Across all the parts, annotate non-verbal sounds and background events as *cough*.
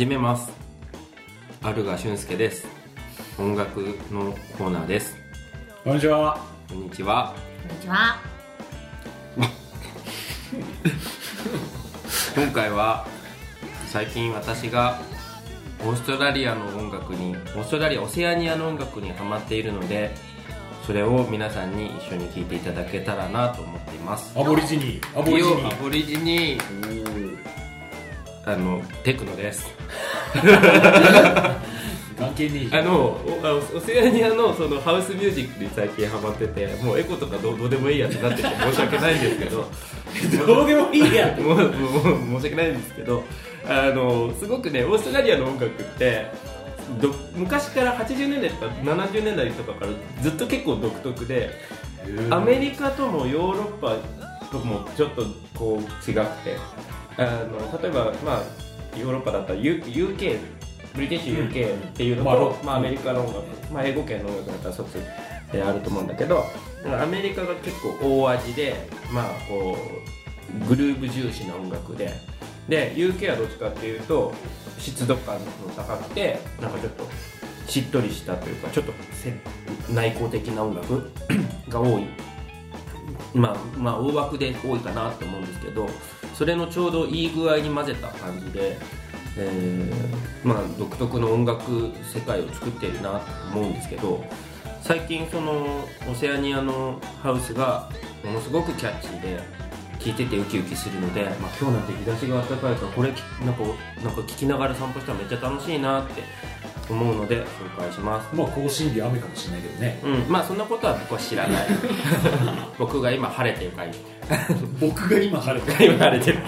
始めますアルガ俊介です音楽のコーナーですこんにちは。こんにちはこんにちは。*laughs* 今回は最近私がオーストラリアの音楽にオーストラリアオセアニアの音楽にハマっているのでそれを皆さんに一緒に聴いていただけたらなと思っていますアボリジニ。アボリジニ。アボリジニあのテクノです関係ねえじあ。のオセアニアのそのハウスミュージックに最近ハマっててもうエコとかどうどうでもいいやってなってて申し訳ないんですけど *laughs* どうでもいいやん。もうもう申し訳ないんですけどあのすごくねオーストラリアの音楽ってど昔から80年代とか70年代とかからずっと結構独特でアメリカともヨーロッパともちょっとこう違くてあの例えば、まあ、ヨーロッパだったら U- UK ブリティッシュ UK っていうのと、うんまあアメリカの音楽、まあ、英語圏の音楽だったらそっちであると思うんだけどアメリカが結構大味で、まあ、こうグルーブ重視な音楽でで UK はどっちかっていうと湿度感の高くてなんかちょっとしっとりしたというかちょっとせ内向的な音楽が多い。まあまあ大枠で多いかなと思うんですけどそれのちょうどいい具合に混ぜた感じで、えーまあ、独特の音楽世界を作っているなと思うんですけど最近そのオセアニアのハウスがものすごくキャッチーで聴いててウキウキするので、まあ、今日なんて日差しが暖かいからこれなんかなんか聞きながら散歩したらめっちゃ楽しいなって思うので紹介します。まあ甲子園で雨かもしれないけどね。うん、まあそんなことは僕は知らない。*laughs* 僕が今晴れてるから *laughs* 僕が今晴れて今晴れてる。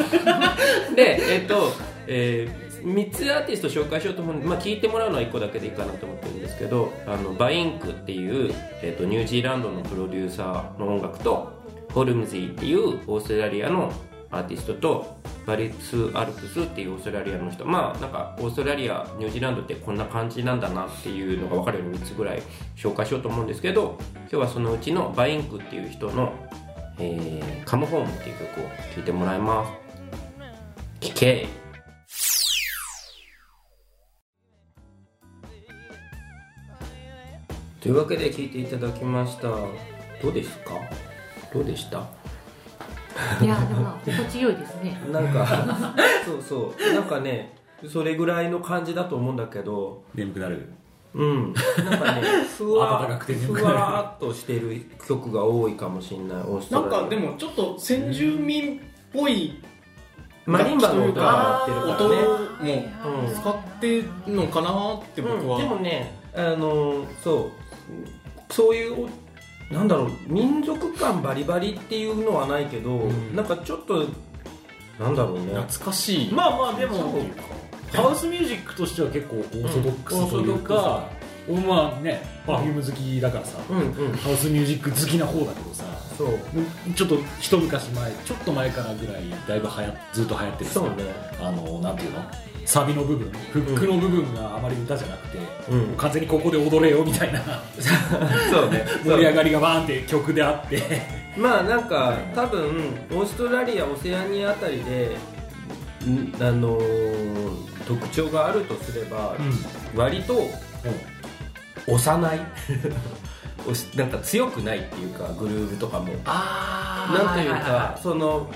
*laughs* でえっ、と、え3つアーティスト紹介しようと思うんで、まあ、聞いてもらうのは1個だけでいいかなと思ってるんですけどあのバインクっていう、えー、とニュージーランドのプロデューサーの音楽とホルムズィっていうオーストラリアのアーティストとバリス・アルプスっていうオーストラリアの人。まあなんかオーストラリアニュージーランドってこんな感じなんだなっていうのが分かるように3つぐらい紹介しようと思うんですけど今日はそのうちのバインクっていう人の「えーカムホーム」っていう曲を聴いてもらいます。聴け。というわけで聴いていただきました。どうですか？どうでした？いや、でも、心地よいですね。なんかそうそう。なんかねそれぐらいの感じだと思うんだけど。眠くなる。うん。なんかね *laughs* ふわ暖かくて眠ふわっとしてる曲が多いかもしれないオーストラリア。なんかでもちょっと先住民っぽいマリンバの音が鳴ってる音からね。も使ってるのかなって僕は、うん、でもねあのそう。そういうなんだろう民族感バリバリっていうのはないけど、ん。なんかちょっとなんだろうね。懐かしい、まあまあでもハウスミュージックとしては結構オーソドックスというか、まあねパフューム好きだからさ、うんうん。ハウスミュージック好きな方だけどさ。そう。ちょっと一昔前ちょっと前からぐらいだいぶはやずっと流行ってるさそうね。あのなんていうの？サビの部分フックの部分があまり歌じゃなくて、うん。もう完全にここで踊れよみたいな。*laughs* そうね。盛り上がりがバーンって曲であって。まあなんか多分オーストラリアオセアニアあたりでんあのー特徴があるとすれば、割と幼いお *laughs* しなんか強くないっていうかグルーヴとかも。あなんというか、その、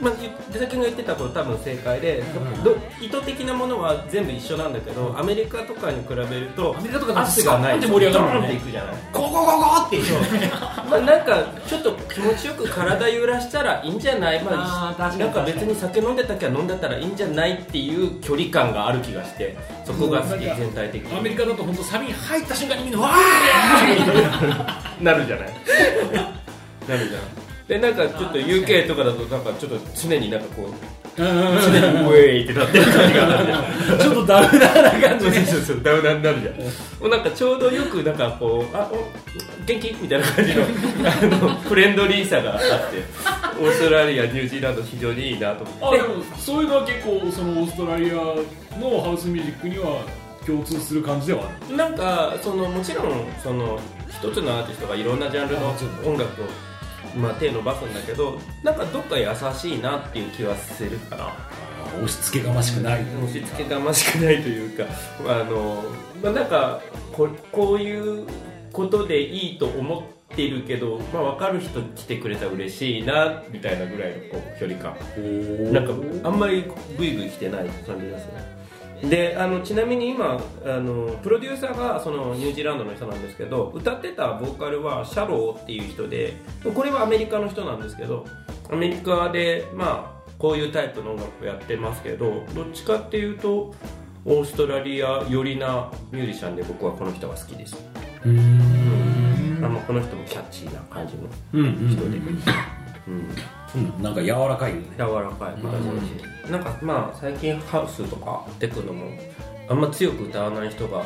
まあ、出先が言ってたこと多分正解で、ど意図的なものは全部一緒なんだけど、アメリカとかに比べるとアメリカとかがない。スコーンって盛り上がるっていくじゃないゴゴゴゴってまあ、なんかちょっと気持ちよく体揺らしたらいいんじゃない、まあなんか別に酒飲んでたきゃ飲んでたらいいんじゃないっていう距離感がある気がしてそこが好き全体的にアメリカだと本当サビに入った瞬間にみんなわーなるじゃないなるじゃんでなんかちょっと UK とかだとなんかちょっと常になんかこう常にウェイってなってる感じがあるちょっとダウナーな感じでそうそうそうダウナーになるじゃんもうなんかちょうどよくなんかこうあお元気みたいな感じのあのフレンドリーさがあってオーストラリアニュージーランド非常にいいなと思って。あでもそういうのは結構そのオーストラリアのハウスミュージックには共通する感じではある。なんかそのもちろんその一つのアーティストがいろんなジャンルの音楽を、まあ、手伸ばすんだけどなんかどっか優しいなっていう気はするかな。押し付けがましくない。押し付けがましくないというかあの、まあ、なんかここういうことでいいと思ってるけど、まあ、分かる人来てくれたら嬉しいなみたいなぐらいのこう距離感。なんかあんまりグイグイ来てない感じですねであのちなみに今あのプロデューサーがそのニュージーランドの人なんですけど歌ってたボーカルはシャローっていう人でこれはアメリカの人なんですけどアメリカでまあこういうタイプの音楽をやってますけどどっちかっていうとオーストラリア寄りなミュージシャンで僕はこの人が好きです。うん。あのこの人もキャッチーな感じのうんうん人で、うん。うん。なんか柔らかいよね。柔らかい。感じだしなんかまあ最近ハウスとかテクノもあんま強く歌わない人が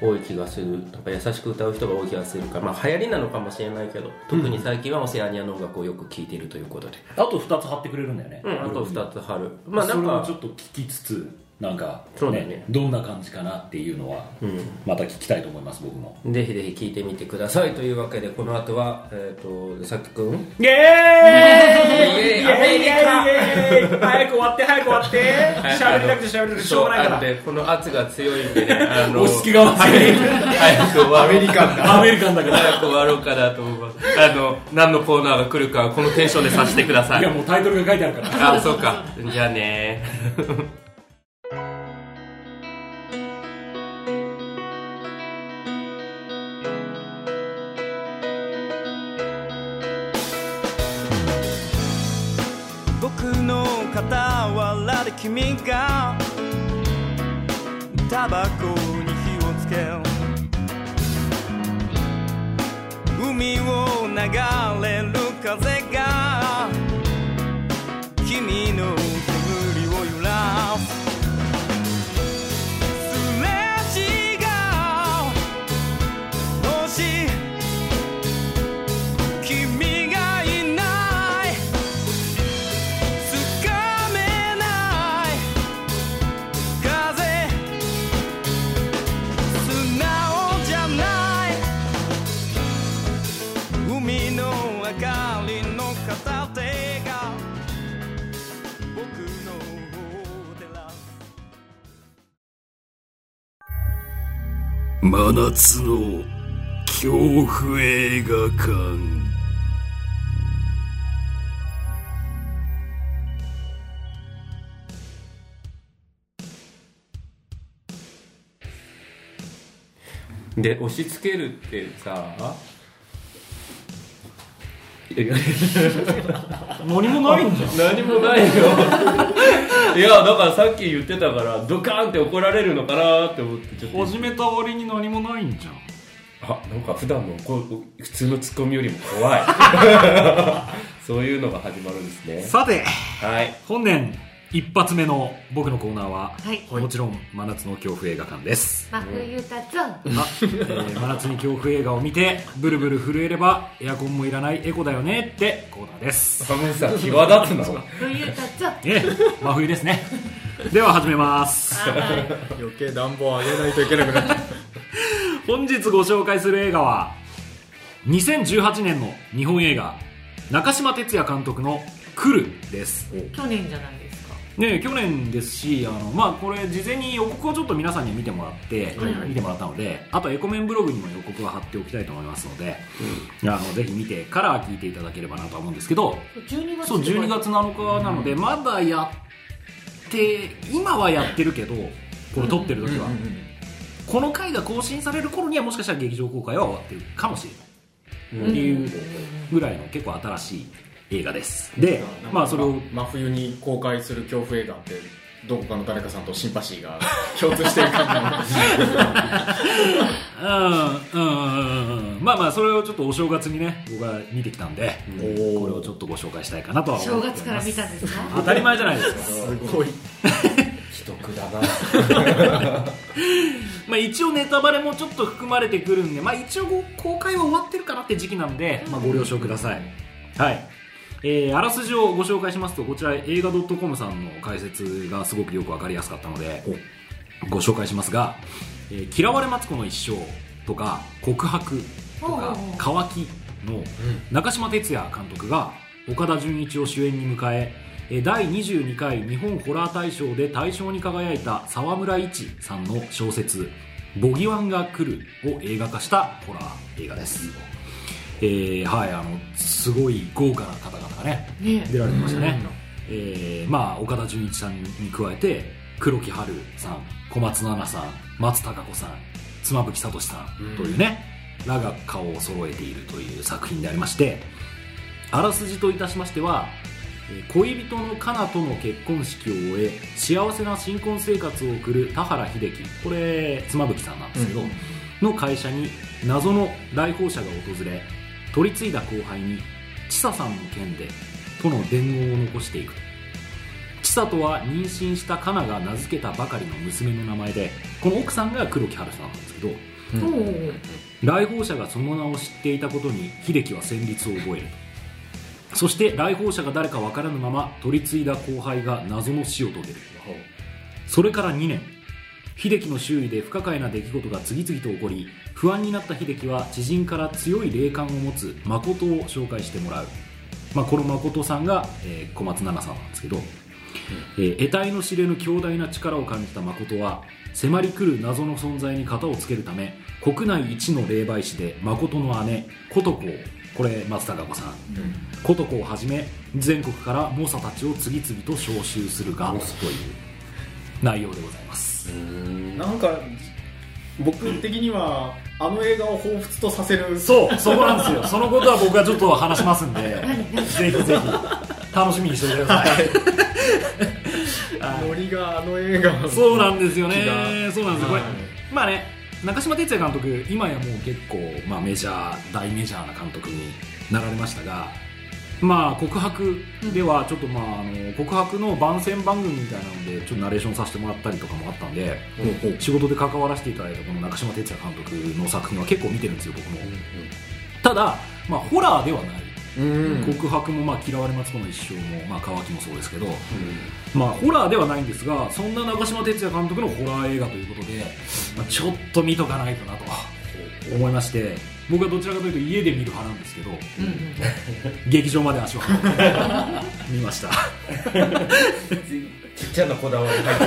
多い気がする。なんか優しく歌う人が多い気がするからまあ流行りなのかもしれないけど特に最近はオセアニアの音楽をよく聴いているということで。あと2つ貼ってくれるんだよね。うんあと2つ貼る。まあなんかちょっと聞きつつなんか、そうだねどんな感じかなっていうのはうん。また聞きたいと思います僕も。ぜひぜひ聞いてみてください。というわけでこの後はえっ、とさきくん。イエーイイエーイアメリカ早く終わって早く終わって。喋りたくて喋りたくてしょうがないから。でこの圧が強いんでねあの押し付けが早くアメリカンだアメリカンだから。早く終わろうかなと思います。あの何のコーナーが来るかこのテンションでさせてください。いやもうタイトルが書いてあるから。あそうか。じゃあね君がタバコに火をつけ海を流れる風が真夏の恐怖映画館。で押し付けるってさい *laughs* や何もないんじゃん。何もないよ。いやだからさっき言ってたからドカーンって怒られるのかなって思ってちょっと。始めた割に何もないんじゃん。あなんか普段のこう普通のツッコミよりも怖い。*laughs* そういうのが始まるんですね。さてはい。本年一発目の僕のコーナーは、はい。もちろん真夏の恐怖映画館です、真冬たつんあえー真夏に恐怖映画を見てブルブル震えればエアコンもいらないエコだよねってコーナーです。寒さ際立つの冬たつんええ真冬ですね。では始めます。は余計暖房上げないといけなくなっちゃう。本日ご紹介する映画は2018年の日本映画中島哲也監督の「来る」です。い去年じゃない？ね、去年ですしあの、まあ、これ事前に予告をちょっと皆さんに見てもらって、見てもらったのであとエコメンブログにも予告は貼っておきたいと思いますので、あのぜひ見てから聞いていただければなとは思うんですけど12月そう12月7日なので、まだやって今はやってるけどこれ撮ってる時は、この回が更新される頃にはもしかしたら劇場公開は終わってるかもしれない。っていうぐらいの結構新しい映画です。でまあそれを真冬に公開する恐怖映画ってどこかの誰かさんとシンパシーが *laughs* 共通してる感じなの *laughs* うんうんうんうん。まあまあそれをちょっとお正月にね僕は見てきたんで、これをちょっとご紹介したいかなとは思正月から見たんですか？当たり前じゃないですか。すごい。*laughs* 既得だな。まあ一応ネタバレもちょっと含まれてくるんでまあ一応ご公開は終わってるかなって時期なんで、まあ、ご了承ください。はいえーあらすじをご紹介しますとこちら映画 .com さんの解説がすごくよく分かりやすかったのでご紹介しますが「えー嫌われマツコの一生」とか「告白」とかおうおうおう「乾き」の中島哲也監督が岡田准一を主演に迎ええー第22回日本ホラー大賞で大賞に輝いた沢村一さんの小説「ボギワンが来る」を映画化したホラー映画です、えーはいあのすごい豪華な方々がねね。出られてましたね、えーまあ岡田准一さんに加えて黒木華さん小松菜奈さん松たか子さん妻夫木聡さんというね、らが顔を揃えているという作品でありましてあらすじといたしましてはえー恋人のカナとの結婚式を終え幸せな新婚生活を送る田原秀樹これ妻夫木さんなんですけど、の会社に謎の来訪者が訪れ取り継いだ後輩に千佐さんの件でとの伝言を残していく。千佐とは妊娠したカナが名付けたばかりの娘の名前でこの奥さんが黒木華さんなんですけどおー来訪者がその名を知っていたことに秀樹は戦慄を覚えるそして来訪者が誰か分からぬまま取り継いだ後輩が謎の死を遂げる。それから2年秀樹の周囲で不可解な出来事が次々と起こり不安になった秀樹は知人から強い霊感を持つ誠を紹介してもらう、まあ、この誠さんが、えー小松菜奈さんなんですけど、えー得体の知れぬ強大な力を感じた誠は迫り来る謎の存在に型をつけるため国内一の霊媒師で誠の姉琴子をこれ松たか子さん。琴子をはじめ全国から猛者たちを次々と招集するがという。内容でございますなんか僕的にはあの映画を彷彿とさせるそうそこなんですよ。そのことは僕がちょっと話しますんで。ぜひぜひ。楽しみにしておいてください。ノリがあの映画のそうなんですよね。そうなんですよ。これはいまあね中島哲也監督今やもう結構、まあ、メジャー大メジャーな監督になられましたがまあ告白ではちょっとまああの告白の番宣番組みたいなのでちょっとナレーションさせてもらったりとかもあったんで仕事で関わらせていただいたこの中島哲也監督の作品は結構見てるんですよ僕も。ただまあホラーではない。うん。告白もまあ嫌われますこの一生も、まあ、乾きもそうですけど、まあ、ホラーではないんですがそんな中島哲也監督のホラー映画ということで、まあ、ちょっと見とかないとなと思いまして僕はどちらかというと家で見る派なんですけどうんうん。劇場まで足を運んで見ました。ちっちゃなこだわり入っ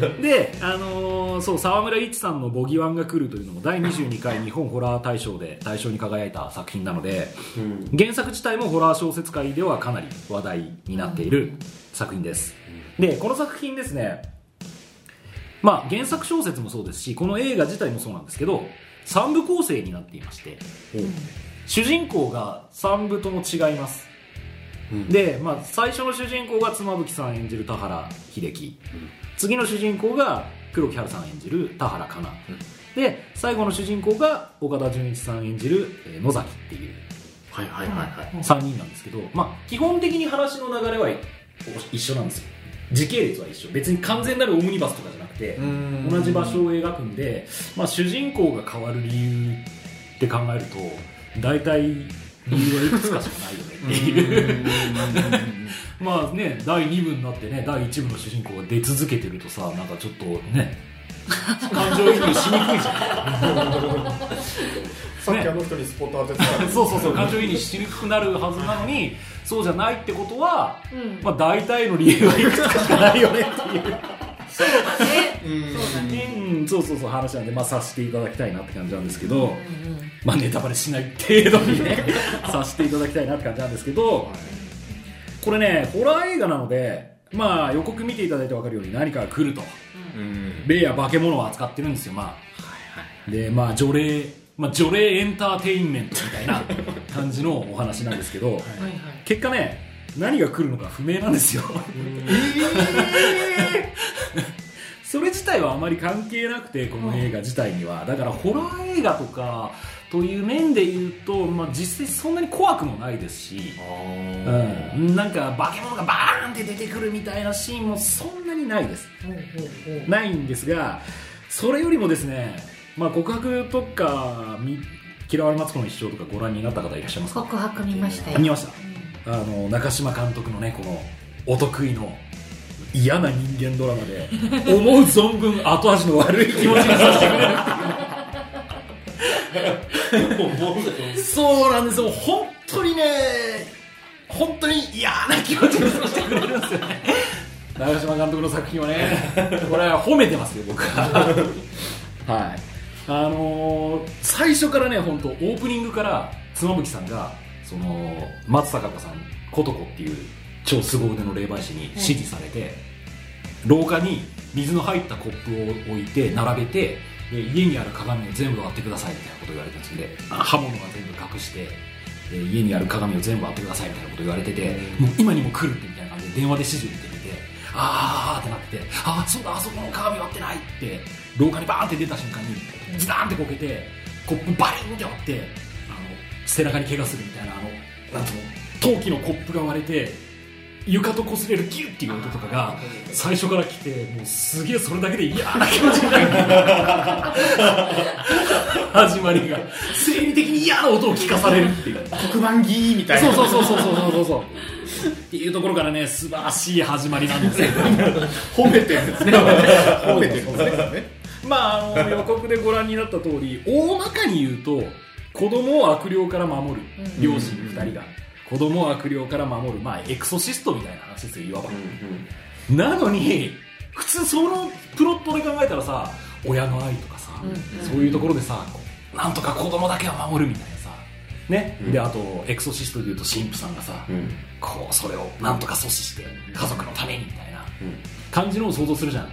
てる。で、あのーそう沢村一さんの「ボギワンが来る」というのも第22回日本ホラー大賞で大賞に輝いた作品なので、原作自体もホラー小説界ではかなり話題になっている作品です、でこの作品ですねまあ原作小説もそうですしこの映画自体もそうなんですけど3部構成になっていまして、主人公が3部とも違います、で、まあ、最初の主人公が妻夫木さん演じる田原秀樹、次の主人公が黒木華さん演じる田原香奈、で最後の主人公が岡田准一さん演じる、えー野崎っていう。はいはいはいはい。3人なんですけど、まあ、基本的に話の流れは一緒なんですよ。時系列は一緒。別に完全なるオムニバスとかてん。同じ場所を描くんで、まあ、主人公が変わる理由って考えると大体理由はいくつかしかないよねっていう。*laughs* まあね第2部になってね第1部の主人公が出続けてるとさなんかちょっとね感情移入しにくいじゃん。*laughs* さっきあの人にスポット当ててた *laughs* そうそうそう感情移入しにくくなるはずなのにそうじゃないってことは、うん。まあ、大体の理由はいくつかしかないよねっていうそうだね。そうだね。うんそうそうそう話なんで、まあ、させていただきたいなって感じなんですけど、まあ、ネタバレしない程度にね。*laughs* させていただきたいなって感じなんですけどこれねホラー映画なので、まあ、予告見ていただいて分かるように何かが来ると。うん。霊や化け物を扱ってるんですよまあ。でまあ除霊まあ除霊エンターテインメントみたいな感じのお話なんですけど、結果ね何が来るのか不明なんですよそれ自体はあまり関係なくてこの映画自体には。だからホラー映画とかという面で言うと、まあ、実際そんなに怖くもないですし、うん、なんか化け物がバーンって出てくるみたいなシーンもそんなにないです。ないんですがそれよりもですね、まあ、告白とかみ嫌われマツコの一生とかご覧になった方いらっしゃいますか？告白見ましたよ。見ました。あの中島監督のねこのお得意の嫌な人間ドラマで思う存分後味の悪い気持ちにさせてくれる。っていうねそうなんですよ。本当にね本当に嫌な気持ちにさせてくれるんですよね。長嶋監督の作品はねこれは褒めてますよ僕は。はい。あのー最初からね本当オープニングから妻夫木さんがその松たか子さん琴子っていう超凄腕の霊媒師に指示されて、廊下に水の入ったコップを置いて並べてで家にある鏡を全部割ってくださいみたいなことを言われたんです刃物は全部隠してで家にある鏡を全部割ってくださいみたいなことを言われてて、もう今にも来るってみたいな感じで電話で指示を受けてみてあーってなっててああそうだあそこの鏡割ってないって廊下にバーンって出た瞬間にズダーンってこけてコップバリンって割ってあの背中に怪我するみたいなあのなんつうの陶器のコップが割れて床と擦れるギュッっていう音とかが最初から来てもうすげえそれだけで嫌な *laughs* 気持ちになる。始まりが。生理的に嫌な音を聞かされるっていう。黒板ギーみたいな。そうそうそうそうそうそうそう。っていうところからね素晴らしい始まりなんですよ。褒めてるんですね。*laughs* 褒めてるんですね。まああの *laughs* 予告でご覧になった通り大まかに言うと子供を悪霊から守る両親2人が子供を悪霊から守る。まあエクソシストみたいな話ですよいわば、なのに普通そのプロットで考えたらさ親の愛とかさ、そういうところでさなんとか子供だけは守るみたいなさ。ね、であとエクソシストでいうと神父さんがさ、こうそれをなんとか阻止して家族のためにみたいな感じのを想像するじゃん、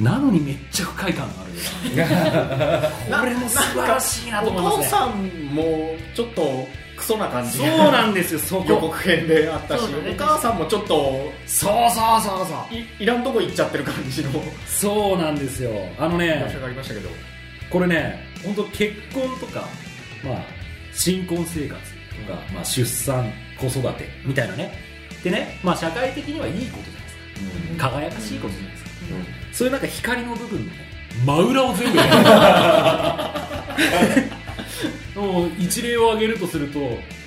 なのにめっちゃ不快感がある *laughs* これも素晴らしいなと思いますね。お父さんもちょっとクソな感じ。そうなんですよそこ。予告編であったし、ね。お母さんもちょっとそうそうそうそう。いいらんとこ行っちゃってる感じの。そうなんですよ。あのねありましたけど。これね本当結婚とか、まあ、新婚生活とか、まあ、出産子育てみたいなね。でね、まあ、社会的にはいいことじゃないですか、輝かしいことじゃないですか、そういうなんか光の部分のね。*laughs* 真裏を全部 *laughs* もう一例を挙げるとすると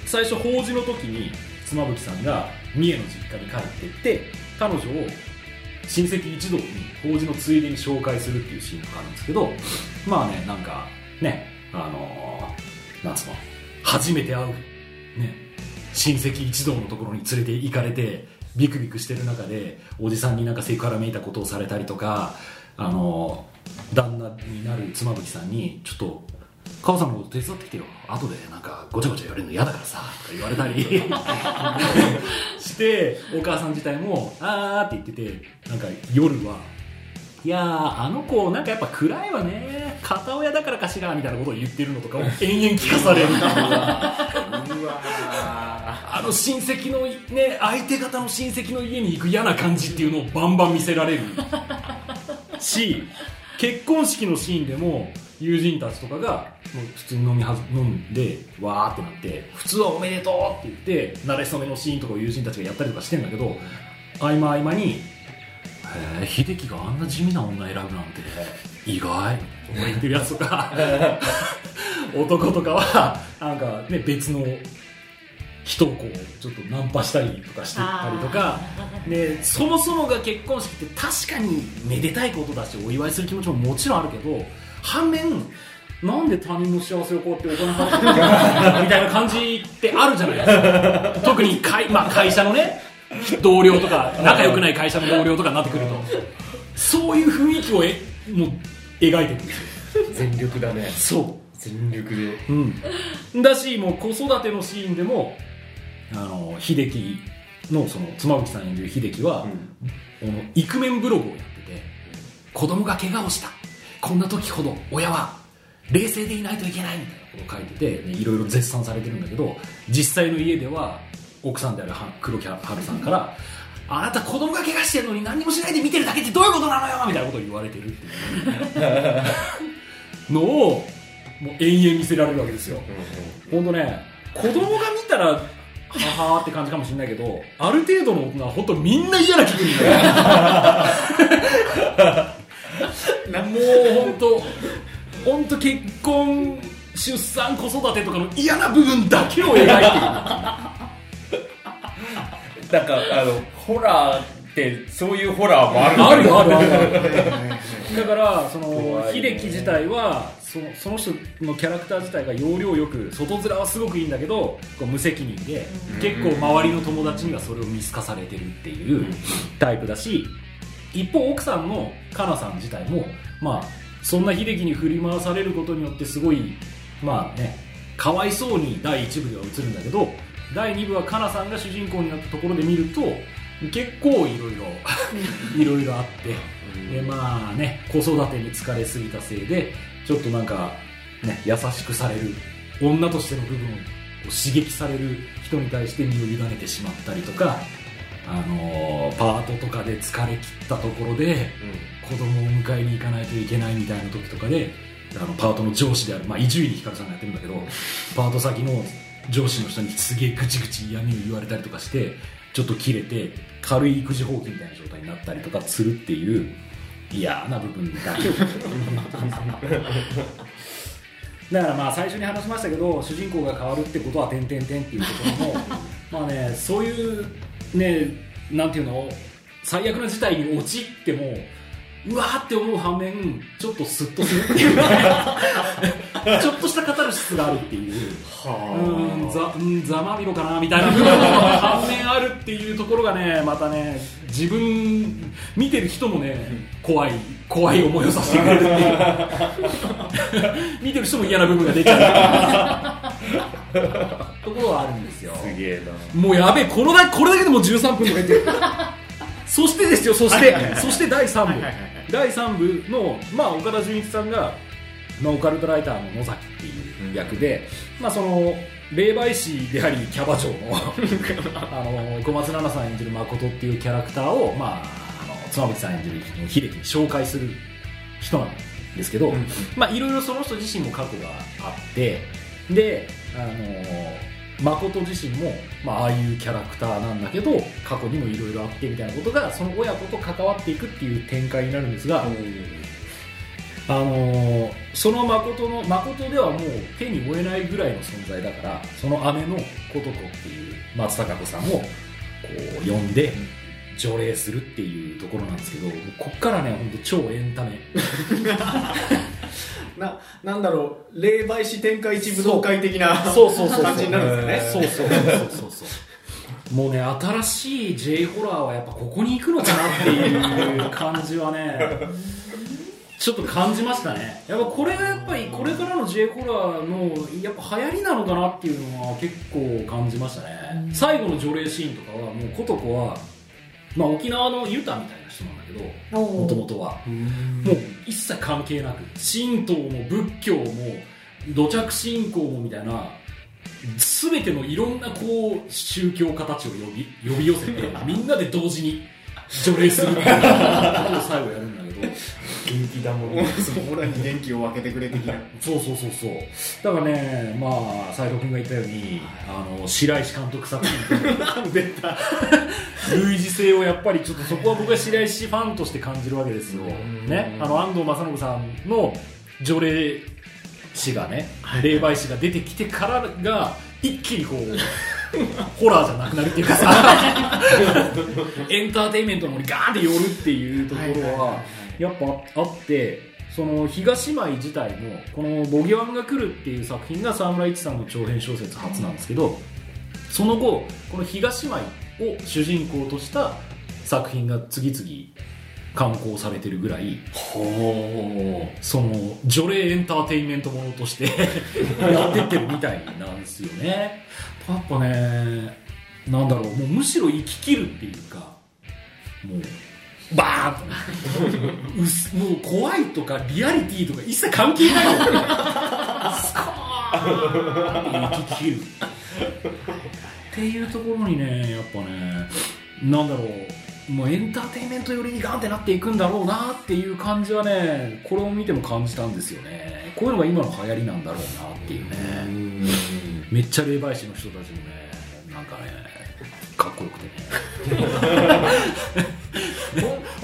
最初法事の時に妻夫木さんが三重の実家に帰ってって彼女を親戚一同に法事のついでに紹介するっていうシーンがあるんですけどまあねなんかねあのーなんつうの初めて会うね親戚一同のところに連れて行かれてビクビクしてる中でおじさんになんかセクハラめいたことをされたりとかあの旦那になる妻夫木さんにちょっと母さんのこと手伝ってきてよ。後でなんかごちゃごちゃ言われるの嫌だからさとか言われたり。*laughs* してお母さん自体もあーって言っててなんか夜はいやーあの子なんかやっぱ暗いわね。片親だからかしらみたいなことを言ってるのとかを延々聞かされるあの親戚のね相手方の親戚の家に行く嫌な感じっていうのをバンバン見せられるし結婚式のシーンでも友人たちとかがもう普通に飲みはず飲んでわーってなって普通はおめでとうって言って慣れ初めのシーンとかを友人たちがやったりとかしてんだけど合間合間にへえ秀樹があんな地味な女選ぶなんて意外俺言ってるやつとか *laughs* 男とかはなんかね別の人をこうちょっとナンパしたりとかしてたりとかでそもそもが結婚式って確かにめでたいことだしお祝いする気持ちももちろんあるけど反面なんで他人の幸せをこうやってお金払ってるんだみたいな感じってあるじゃないですか。特に会,、まあ、会社のね同僚とか仲良くない会社の同僚とかになってくると。そういう雰囲気をえもう描いてる。んですよ全力だね。そう。全力で。うん、だしもう子育てのシーンでもあの秀樹のその妻夫木さん演じる秀樹は、このイクメンブログをやってて子供が怪我をしたこんな時ほど親は冷静でいないといけないみたいなことを書いてて、ねいろいろ絶賛されてるんだけど実際の家では奥さんであるは黒木華さんからあなた子供が怪我してるのに何にもしないで見てるだけってどういうことなのよみたいなことを言われてるっていう。*laughs* のをもう延々見せられるわけですよ、本当ね子供が見たらははーって感じかもしれないけどある程度の大人は本当みんな嫌な気分になる *laughs* もう本当本当結婚出産子育てとかの嫌な部分だけを描いてるなんかあのホラーってそういうホラーもあるあるあるあるだからその秀樹自体はそのその人のキャラクター自体が要領よく外面はすごくいいんだけどこう無責任で結構周りの友達にはそれを見透かされてるっていうタイプだし一方奥さんのかなさん自体もまあそんな秀樹に振り回されることによってすごいまあねかわいそうに第1部では映るんだけど第2部はかなさんが主人公になったところで見ると結構いろいろ *laughs* いろいろあってでまあね子育てに疲れすぎたせいでちょっとなんかね優しくされる女としての部分を刺激される人に対して身を委ねてしまったりとかあのーパートとかで疲れ切ったところで子供を迎えに行かないといけないみたいな時とかであのパートの上司であるまあ伊集院光さんがやってるんだけどパート先の上司の人にすげえぐちぐち嫌味を言われたりとかしてちょっと切れて軽い育児放棄みたいな状態になったりとかするっていう嫌な部分がだからまあ最初に話しましたけど主人公が変わるってことは点々点っていうところもまあねそういうねなんていうの？最悪な事態に陥ってもうわーって思う反面ちょっとスッとするっていう。*laughs* ちょっとしたカタルシスがあるっていう。うんざうんざまみろかなみたいな反面あるっていうところがねまたね自分見てる人もね怖い怖い思いをさせてくれるっていう。*laughs* 見てる人も嫌な部分が出ちゃう *laughs* ところはあるんですよ。すげえな。もうやべえこのだこれだけでもう13分とか言ってる。*laughs* そしてですよそしてそして第3部。第3部の、まあ、岡田准一さんが、まあ、オカルトライターの野崎っていう役で、まあ、その霊媒師でありキャバ嬢の *laughs* あの小松菜奈さん演じる誠っていうキャラクターを、まあ、あの妻夫木さん演じる秀樹に紹介する人なんですけど、まあ、いろいろその人自身も過去があってであの誠自身も、まあ、ああいうキャラクターなんだけど過去にもいろいろあってみたいなことがその親子と関わっていくっていう展開になるんですが、あのその誠の誠ではもう手に負えないぐらいの存在だからその姉の琴子っていう松たか子さんをこう呼んで除霊するっていうところなんですけどこっからね本当超エンタメ。*laughs* ななんだろう霊媒師天下一武道会的なそうそうそうそう。感じになるんですよね。そうそうそうそうそう。もうね新しい J ホラーはやっぱここに行くのかなっていう感じはねちょっと感じましたね。やっぱこれがやっぱりこれからの J ホラーのやっぱ流行りなのかなっていうのは結構感じましたね。最後の除霊シーンとかはもう琴子は、まあ、沖縄のユタみたいな人なんだけどもともとは。もう一切関係なく神道も仏教も土着信仰もみたいな全てのいろんなこう宗教家たちを呼び呼び寄せて *laughs* みんなで同時に除霊するみたいなことを最後やるんだけど元気だもん俺らに元気を分けてくれ的な。そうそうそうそう。だからねまあ斉藤君が言ったようにあの白石監督作品 *laughs* 出た。類似性をやっぱりちょっとそこは僕は白石ファンとして感じるわけですよ、ね、あの安藤正信さんの除霊師がね霊媒師が出てきてからが一気にこう *laughs* ホラーじゃなくなるっていうかさ。エンターテインメントの方にガーンって寄るっていうところはやっぱあってその東舞自体もこの「ボギワンが来る」っていう作品が沢村一さんの長編小説初なんですけどその後この東舞を主人公とした作品が次々刊行されてるぐらいほその除霊エンターテインメントものとして *laughs* やってってるみたいなんですよね。やっぱねなんだろうもうむしろ生き切るっていうかもうバーン。とうすもう怖いとかリアリティとか一切関係ない。のスコーンって生き切る。っていうところにねやっぱねなんだろう。もうエンターテインメント寄りにガンってなっていくんだろうなっていう感じはねこれを見ても感じたんですよね。こういうのが今の流行りなんだろうなっていうね。めっちゃ霊媒師の人たちもねなんかねかっこよくてね *laughs*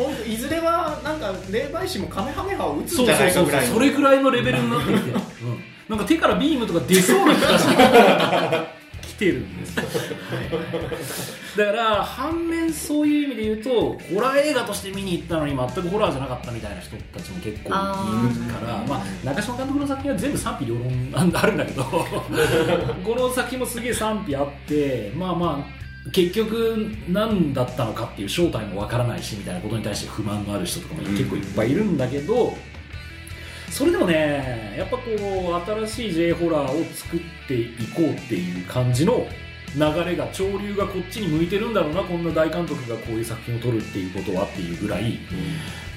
ほんほんといずれはなんか霊媒師もカメハメハを打つんじゃないかぐらいの。それぐらいのレベルになってきて、うん、なんか手からビームとか出そうな気がしてきてるんです。よ、だから反面そういう意味で言うとホラー映画として見に行ったのに全くホラーじゃなかったみたいな人たちも結構いるからまあ、中島監督の作品は全部賛否両論あるんだけどこの作品もすげえ賛否あってまあまあ結局何だったのかっていう正体もわからないしみたいなことに対して不満のある人とかも結構いっぱいいるんだけど、それでもねやっぱこう新しい J ホラーを作っていこうっていう感じの流れが潮流がこっちに向いてるんだろうなこんな大監督がこういう作品を撮るっていうことはっていうぐらい、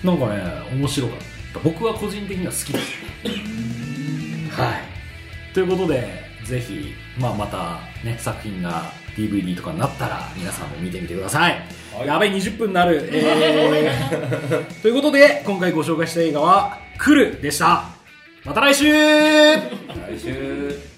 なんかね面白かった。僕は個人的には好きですはい。ということでぜひ、まあ、またね作品が DVD とかになったら皆さんも見てみてください、やべえ20分になる、えー。*laughs* ということで今回ご紹介した映画は「来る」でした。また来週。来週